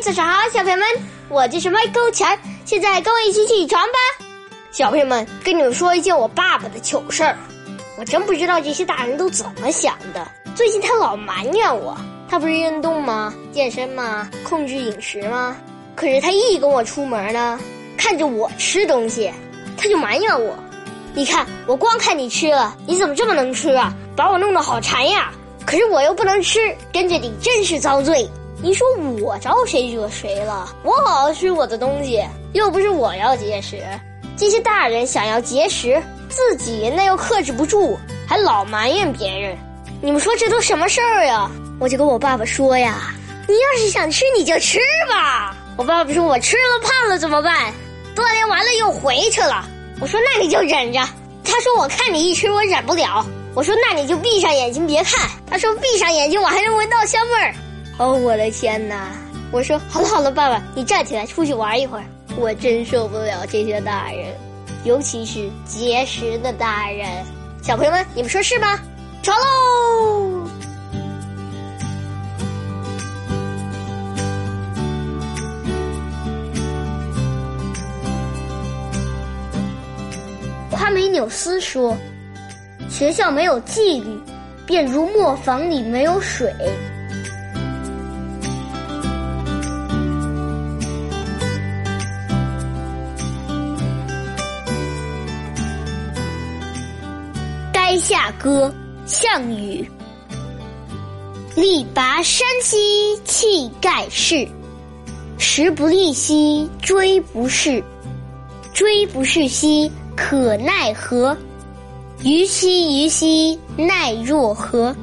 早上好，小朋友们，我就是 Michael 强，现在跟我一起起床吧。小朋友们，跟你们说一件我爸爸的糗事儿，我真不知道这些大人都怎么想的。最近他老埋怨我，他不是运动吗？健身吗？控制饮食吗？可是他一跟我出门呢，看着我吃东西，他就埋怨我。你看，我光看你吃了，你怎么这么能吃啊？把我弄得好馋呀！可是我又不能吃，跟着你真是遭罪。你说我招谁惹谁了？我好好吃我的东西，又不是我要节食。这些大人想要节食，自己那又克制不住，还老埋怨别人。你们说这都什么事儿呀？我就跟我爸爸说呀：“你要是想吃，你就吃吧。”我爸爸说：“我吃了胖了怎么办？锻炼完了又回去了。”我说：“那你就忍着。”他说：“我看你一吃，我忍不了。”我说：“那你就闭上眼睛别看。”他说：“闭上眼睛，我还能闻到香味儿。”哦，我的天哪！我说：“好了好了，爸爸，你站起来出去玩一会儿。”我真受不了这些大人，尤其是节食的大人。小朋友们，你们说是吗？床喽！夸美纽斯说：“学校没有纪律，便如磨坊里没有水。”《垓下歌》项羽：力拔山兮气盖世，时不利兮骓不逝，骓不逝兮。可奈何？虞兮虞兮奈若何？